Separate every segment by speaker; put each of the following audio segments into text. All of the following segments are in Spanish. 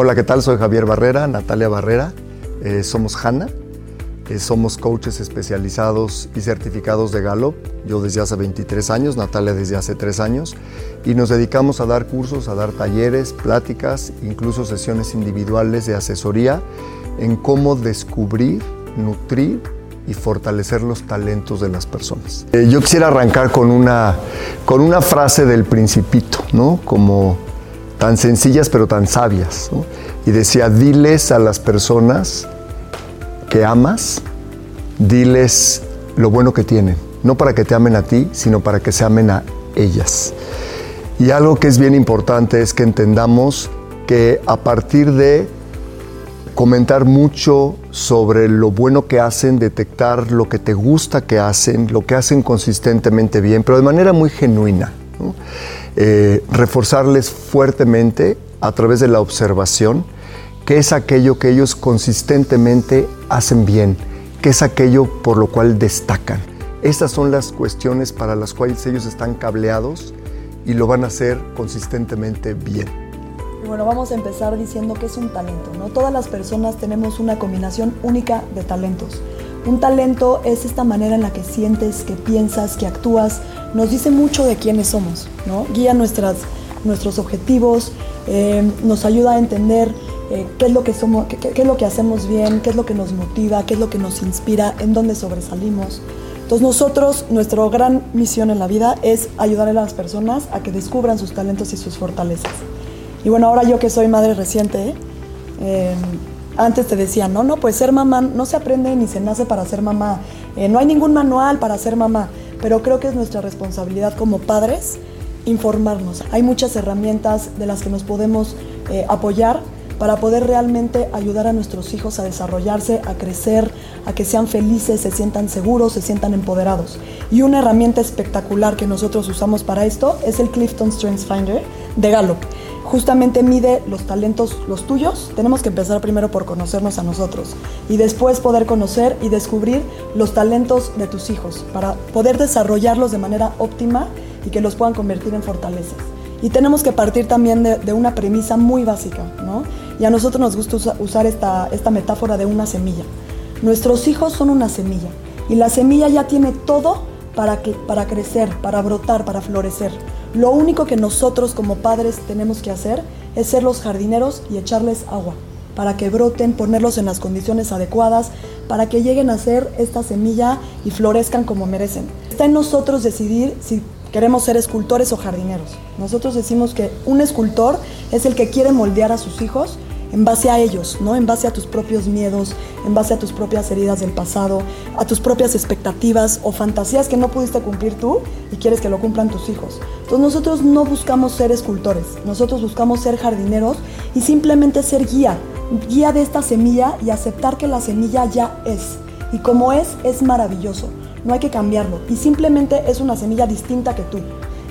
Speaker 1: Hola, ¿qué tal? Soy Javier Barrera, Natalia Barrera. Eh, somos Hanna. Eh, somos coaches especializados y certificados de Gallup. Yo desde hace 23 años, Natalia desde hace 3 años. Y nos dedicamos a dar cursos, a dar talleres, pláticas, incluso sesiones individuales de asesoría en cómo descubrir, nutrir y fortalecer los talentos de las personas. Eh, yo quisiera arrancar con una, con una frase del principito, ¿no? Como tan sencillas pero tan sabias. Y decía, diles a las personas que amas, diles lo bueno que tienen, no para que te amen a ti, sino para que se amen a ellas. Y algo que es bien importante es que entendamos que a partir de comentar mucho sobre lo bueno que hacen, detectar lo que te gusta que hacen, lo que hacen consistentemente bien, pero de manera muy genuina. Eh, reforzarles fuertemente a través de la observación qué es aquello que ellos consistentemente hacen bien, qué es aquello por lo cual destacan. Estas son las cuestiones para las cuales ellos están cableados y lo van a hacer consistentemente bien.
Speaker 2: Bueno, vamos a empezar diciendo que es un talento, ¿no? Todas las personas tenemos una combinación única de talentos. Un talento es esta manera en la que sientes, que piensas, que actúas, nos dice mucho de quiénes somos, ¿no? Guía nuestras, nuestros objetivos, eh, nos ayuda a entender eh, qué es lo que somos, qué, qué, es lo que hacemos bien, qué es lo que nos motiva, qué es lo que nos inspira, en dónde sobresalimos. Entonces nosotros, nuestra gran misión en la vida es ayudar a las personas a que descubran sus talentos y sus fortalezas. Y bueno, ahora yo que soy madre reciente, eh, antes te decía, no, no, pues ser mamá no se aprende ni se nace para ser mamá. Eh, no hay ningún manual para ser mamá, pero creo que es nuestra responsabilidad como padres informarnos. Hay muchas herramientas de las que nos podemos eh, apoyar para poder realmente ayudar a nuestros hijos a desarrollarse, a crecer, a que sean felices, se sientan seguros, se sientan empoderados. Y una herramienta espectacular que nosotros usamos para esto es el Clifton Strengths Finder de Gallup justamente mide los talentos, los tuyos. Tenemos que empezar primero por conocernos a nosotros y después poder conocer y descubrir los talentos de tus hijos para poder desarrollarlos de manera óptima y que los puedan convertir en fortalezas. Y tenemos que partir también de, una premisa muy básica, ¿no? Y a nosotros nos gusta usar esta, esta metáfora de una semilla. Nuestros hijos son una semilla y la semilla ya tiene todo para, para crecer, para brotar, para florecer. Lo único que nosotros como padres tenemos que hacer es ser los jardineros y echarles agua para que broten, ponerlos en las condiciones adecuadas, para que lleguen a ser esta semilla y florezcan como merecen. Está en nosotros decidir si queremos ser escultores o jardineros. Nosotros decimos que un escultor es el que quiere moldear a sus hijos en base a ellos, ¿no? En base a tus propios miedos, en base a tus propias heridas del pasado, a tus propias expectativas o fantasías que no pudiste cumplir tú y quieres que lo cumplan tus hijos. Entonces nosotros no buscamos ser escultores, nosotros buscamos ser jardineros y simplemente ser guía, guía de esta semilla y aceptar que la semilla ya es. Y como es, es maravilloso. No hay que cambiarlo. Y simplemente es una semilla distinta que tú.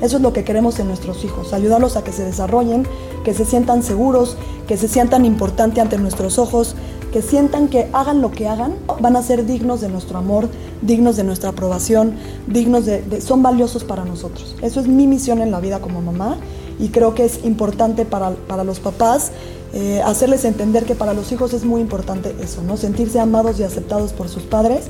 Speaker 2: Eso es lo que queremos en nuestros hijos, ayudarlos a que se desarrollen, que se sientan seguros, que se sientan importantes ante nuestros ojos, que sientan que hagan lo que hagan, van a ser dignos de nuestro amor, dignos de nuestra aprobación, dignos de, son valiosos para nosotros. Eso es mi misión en la vida como mamá y creo que es importante para, para los papás eh, hacerles entender que para los hijos es muy importante eso, ¿no? Sentirse amados y aceptados por sus padres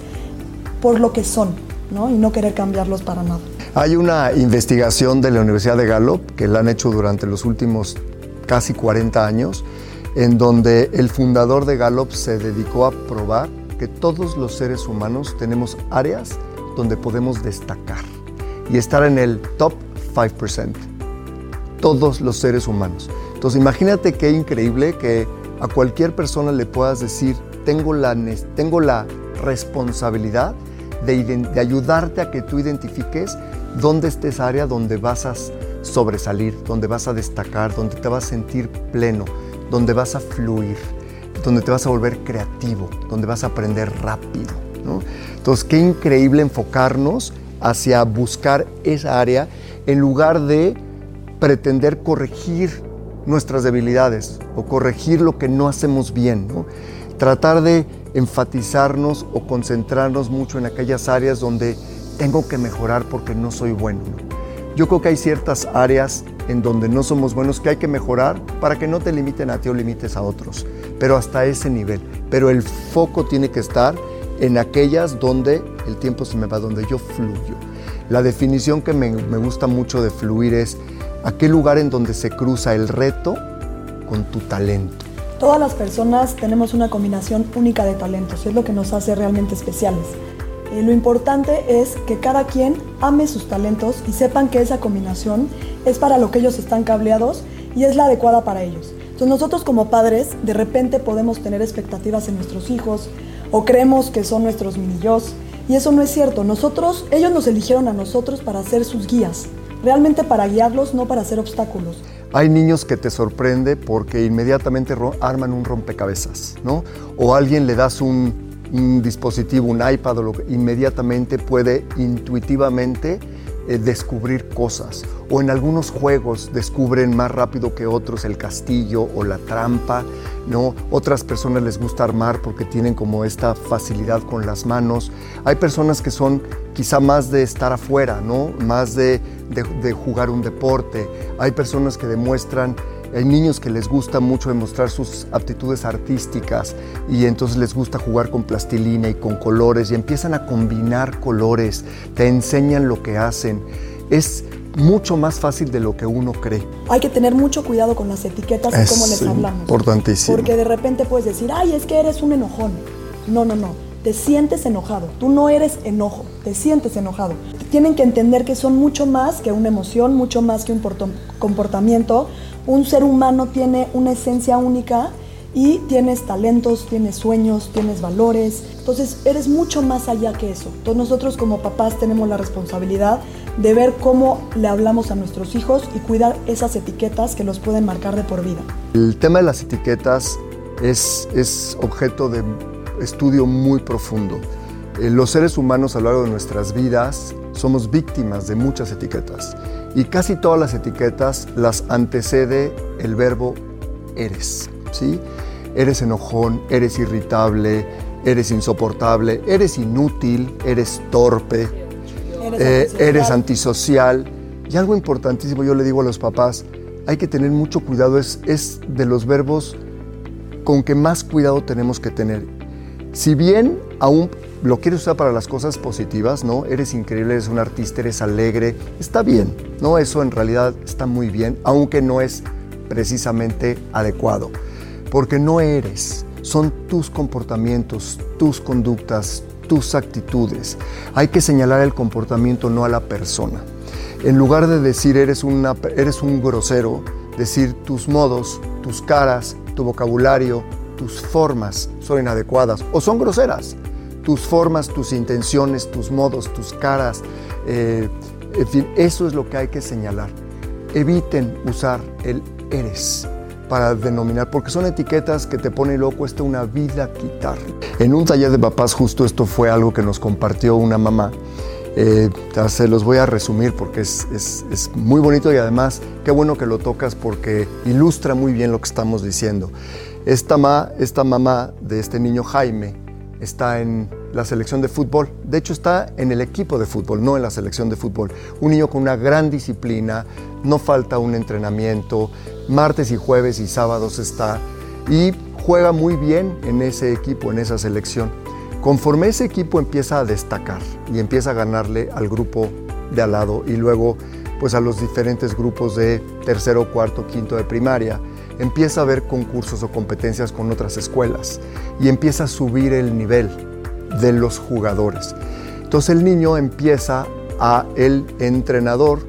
Speaker 2: por lo que son, ¿no? Y no querer cambiarlos para nada.
Speaker 1: Hay una investigación de la Universidad de Gallup que la han hecho durante los últimos casi 40 años, en donde el fundador de Gallup se dedicó a probar que todos los seres humanos tenemos áreas donde podemos destacar y estar en el top 5%. Todos los seres humanos. Entonces imagínate qué increíble que a cualquier persona le puedas decir, tengo la, tengo la responsabilidad de, de ayudarte a que tú identifiques dónde está esa área donde vas a sobresalir, donde vas a destacar, donde te vas a sentir pleno, donde vas a fluir, donde te vas a volver creativo, donde vas a aprender rápido. Entonces, qué increíble enfocarnos hacia buscar esa área en lugar de pretender corregir nuestras debilidades o corregir lo que no hacemos bien. Tratar de enfatizarnos o concentrarnos mucho en aquellas áreas donde tengo que mejorar porque no soy bueno. Yo creo que hay ciertas áreas en donde no somos buenos que hay que mejorar para que no te limiten a ti o limites a otros, pero hasta ese nivel. Pero el foco tiene que estar en aquellas donde el tiempo se me va, donde yo fluyo. La definición que me, me gusta mucho de fluir es aquel lugar en donde se cruza el reto con tu talento.
Speaker 2: Todas las personas tenemos una combinación única de talentos, es lo que nos hace realmente especiales. Eh, lo importante es que cada quien ame sus talentos y sepan que esa combinación es para lo que ellos están cableados y es la adecuada para ellos. Entonces nosotros como padres de repente podemos tener expectativas en nuestros hijos o creemos que son nuestros mini y eso no es cierto. Nosotros, ellos nos eligieron a nosotros para ser sus guías, realmente para guiarlos, no para ser obstáculos.
Speaker 1: Hay niños que te sorprende porque inmediatamente arman un rompecabezas, ¿no? O alguien le das un un dispositivo, un iPad lo inmediatamente puede intuitivamente eh, descubrir cosas. O en algunos juegos descubren más rápido que otros el castillo o la trampa, ¿no? Otras personas les gusta armar porque tienen como esta facilidad con las manos. Hay personas que son quizá más de estar afuera, ¿no? Más de, de jugar un deporte. Hay personas que demuestran hay niños que les gusta mucho demostrar sus aptitudes artísticas y entonces les gusta jugar con plastilina y con colores y empiezan a combinar colores, te enseñan lo que hacen. Es mucho más fácil de lo que uno cree.
Speaker 2: Hay que tener mucho cuidado con las etiquetas y cómo les hablamos.
Speaker 1: Importantísimo.
Speaker 2: Porque de repente puedes decir, ay, es que eres un enojón. No, no, no. Te sientes enojado. Tú no eres enojo, te sientes enojado. Tienen que entender que son mucho más que una emoción, mucho más que un comportamiento un ser humano tiene una esencia única y tienes talentos, tienes sueños, tienes valores. Entonces eres mucho más allá que eso. Entonces nosotros como papás tenemos la responsabilidad de ver cómo le hablamos a nuestros hijos y cuidar esas etiquetas que los pueden marcar de por vida.
Speaker 1: El tema de las etiquetas es, es objeto de estudio muy profundo. Eh, los seres humanos a lo largo de nuestras vidas somos víctimas de muchas etiquetas y casi todas las etiquetas las antecede el verbo eres, ¿sí? Eres enojón, eres irritable, eres insoportable, eres inútil, eres torpe, eres, eh, antisocial. Y algo importantísimo, yo le digo a los papás, hay que tener mucho cuidado, es, es de los verbos con que más cuidado tenemos que tener. Si bien aún lo quieres usar para las cosas positivas, ¿no? Eres increíble, eres un artista, eres alegre, está bien, ¿no? Eso en realidad está muy bien, aunque no es precisamente adecuado, porque no eres, son tus comportamientos, tus conductas, tus actitudes. Hay que señalar el comportamiento, no a la persona. En lugar de decir eres, una, eres un grosero, decir tus modos, tus caras, tu vocabulario, tus formas son inadecuadas o son groseras tus formas, tus intenciones, tus modos, tus caras. Eh, en fin, eso es lo que hay que señalar. Eviten usar el eres para denominar, porque son etiquetas que te pone loco, cuesta una vida quitar. En un taller de papás justo esto fue algo que nos compartió una mamá. Eh, se los voy a resumir porque es, es, muy bonito y además qué bueno que lo tocas porque ilustra muy bien lo que estamos diciendo. Esta, ma, esta mamá de este niño Jaime está en la selección de fútbol. De hecho, está en el equipo de fútbol, no en la selección de fútbol. Un niño con una gran disciplina, no falta un entrenamiento, martes y jueves y sábados está y juega muy bien en ese equipo, en esa selección. Conforme ese equipo empieza a destacar y empieza a ganarle al grupo de al lado y luego pues a los diferentes grupos de tercero, cuarto, quinto de primaria, empieza a ver concursos o competencias con otras escuelas y empieza a subir el nivel de los jugadores. Entonces el niño empieza a, el entrenador,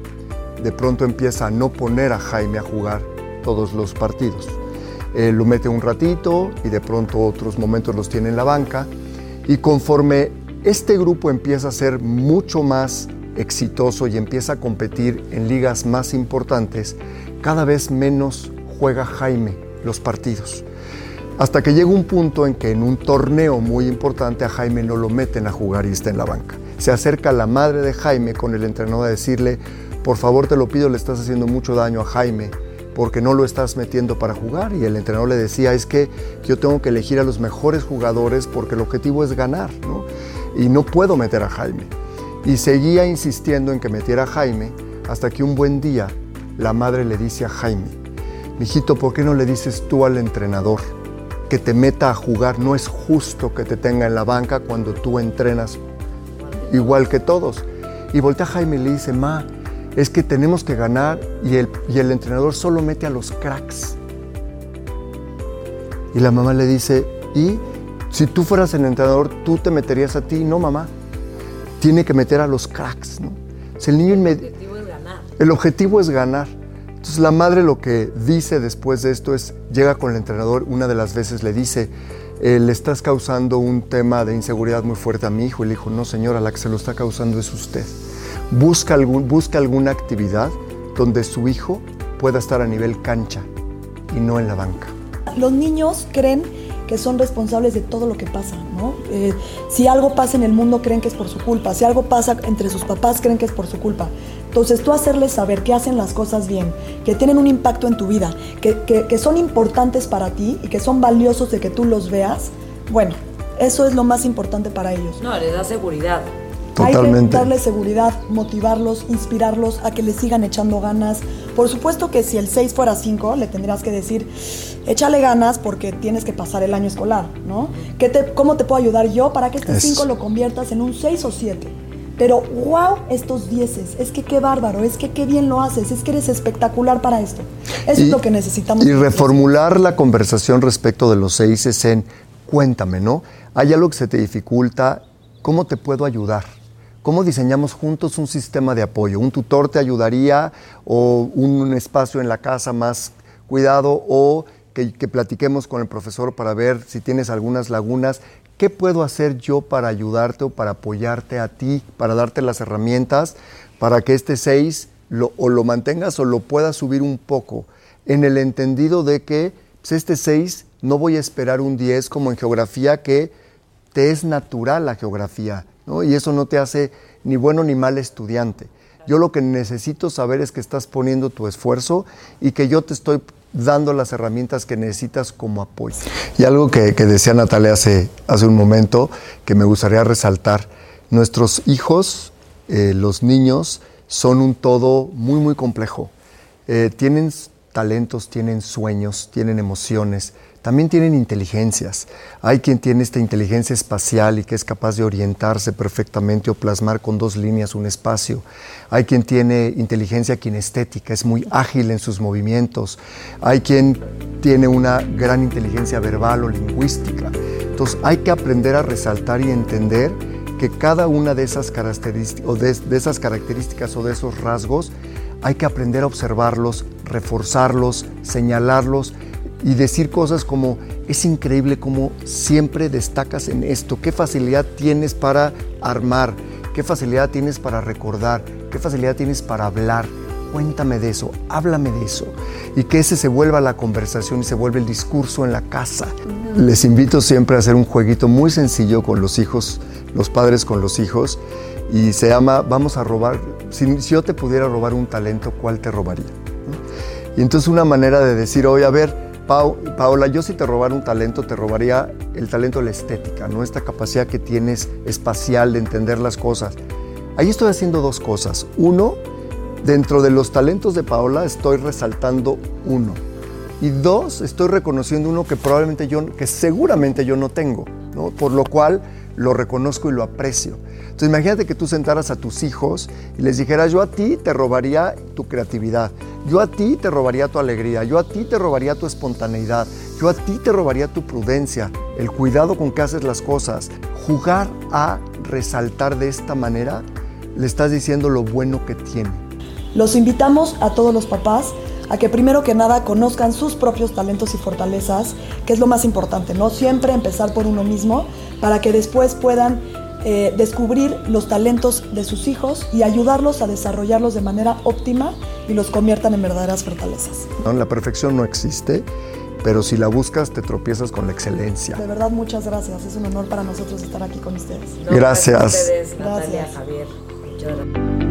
Speaker 1: de pronto empieza a no poner a Jaime a jugar todos los partidos. lo mete un ratito y de pronto otros momentos los tiene en la banca y conforme este grupo empieza a ser mucho más exitoso y empieza a competir en ligas más importantes, cada vez menos juega Jaime los partidos. Hasta que llega un punto en que en un torneo muy importante a Jaime no lo meten a jugar y está en la banca. Se acerca la madre de Jaime con el entrenador a decirle, por favor te lo pido, le estás haciendo mucho daño a Jaime porque no lo estás metiendo para jugar. Y el entrenador le decía, es que yo tengo que elegir a los mejores jugadores porque el objetivo es ganar, Y no puedo meter a Jaime. Y seguía insistiendo en que metiera a Jaime hasta que un buen día la madre le dice a Jaime, mijito, ¿por qué no le dices tú al entrenador que te meta a jugar? No es justo que te tenga en la banca cuando tú entrenas igual que todos. Y voltea Jaime y le dice, ma, es que tenemos que ganar y el, y el entrenador solo mete a los cracks. Y la mamá le dice, ¿y si tú fueras el entrenador, tú te meterías a ti? No, mamá. Tiene que meter a los cracks. ¿no? el, niño el objetivo es ganar. El objetivo es ganar. Entonces la madre lo que dice después de esto es, llega con el entrenador, una de las veces le dice, eh, le estás causando un tema de inseguridad muy fuerte a mi hijo. Y le dijo, no señora, la que se lo está causando es usted. Busca, algún, busca alguna actividad donde su hijo pueda estar a nivel cancha y no en la banca.
Speaker 2: Los niños creen que son responsables de todo lo que pasa, ¿no? Eh, si algo pasa en el mundo creen que es por su culpa, si algo pasa entre sus papás creen que es por su culpa. Entonces tú hacerles saber que hacen las cosas bien, que tienen un impacto en tu vida, que, que son importantes para ti y que son valiosos de que tú los veas, bueno, eso es lo más importante para ellos.
Speaker 3: No, les da seguridad.
Speaker 2: Hay que darles seguridad, motivarlos, inspirarlos a que les sigan echando ganas. Por supuesto que si el 6 fuera 5, le tendrías que decir, échale ganas porque tienes que pasar el año escolar, ¿no? ¿Qué te, ¿Cómo te puedo ayudar yo para que este 5 lo conviertas en un 6 o 7? Pero wow, estos 10 es que qué bárbaro, es que qué bien lo haces, es que eres espectacular para esto. Eso es lo que necesitamos.
Speaker 1: Y reformular la conversación respecto de los 6 en cuéntame, ¿no? Hay algo que se te dificulta, ¿cómo te puedo ayudar? ¿Cómo diseñamos juntos un sistema de apoyo? ¿Un tutor te ayudaría o un espacio en la casa más cuidado o que, platiquemos con el profesor para ver si tienes algunas lagunas? ¿Qué puedo hacer yo para ayudarte o para apoyarte a ti, para darte las herramientas para que este 6 lo, o lo mantengas o lo puedas subir un poco? En el entendido de que pues, este 6 no voy a esperar un 10 como en geografía que te es natural la geografía y eso no te hace ni bueno ni mal estudiante. Yo lo que necesito saber es que estás poniendo tu esfuerzo y que yo te estoy dando las herramientas que necesitas como apoyo. Y algo que, decía Natalia hace, hace un momento que me gustaría resaltar, nuestros hijos, eh, los niños, son un todo muy, muy complejo. Eh, tienen talentos, tienen sueños, tienen emociones, también tienen inteligencias. Hay quien tiene esta inteligencia espacial y que es capaz de orientarse perfectamente o plasmar con dos líneas un espacio. Hay quien tiene inteligencia kinestética, es muy ágil en sus movimientos. Hay quien tiene una gran inteligencia verbal o lingüística. Entonces hay que aprender a resaltar y entender que cada una de esas características o de, de esas características o de esos rasgos hay que aprender a observarlos, reforzarlos, señalarlos y decir cosas como, es increíble cómo siempre destacas en esto, qué facilidad tienes para armar, qué facilidad tienes para recordar, qué facilidad tienes para hablar. Cuéntame de eso, háblame de eso. Y que ese se vuelva la conversación y se vuelva el discurso en la casa. Les invito siempre a hacer un jueguito muy sencillo con los hijos, los padres con los hijos, y se llama Vamos a robar. Si, yo te pudiera robar un talento, ¿cuál te robaría? Y entonces una manera de decir, oye, a ver, Paola, yo si te robara un talento, te robaría el talento de la estética, ¿no? Esta capacidad que tienes espacial de entender las cosas. Ahí estoy haciendo dos cosas. Uno, dentro de los talentos de Paola estoy resaltando uno. Y dos, estoy reconociendo uno que probablemente yo, que seguramente yo no tengo, ¿no? Por lo cual lo reconozco y lo aprecio. Entonces imagínate que tú sentaras a tus hijos y les dijeras, yo a ti te robaría tu creatividad, yo a ti te robaría tu alegría, yo a ti te robaría tu espontaneidad, yo a ti te robaría tu prudencia, el cuidado con que haces las cosas. Jugar a resaltar de esta manera, le estás diciendo lo bueno que tiene.
Speaker 2: Los invitamos a todos los papás a que primero que nada conozcan sus propios talentos y fortalezas, que es lo más importante, ¿no? Siempre empezar por uno mismo para que después puedan eh, descubrir los talentos de sus hijos y ayudarlos a desarrollarlos de manera óptima y los conviertan en verdaderas fortalezas.
Speaker 1: La perfección no existe, pero si la buscas te tropiezas con la excelencia.
Speaker 2: De verdad, muchas gracias. Es un honor para nosotros estar aquí con ustedes.
Speaker 1: gracias.
Speaker 3: Natalia, Javier.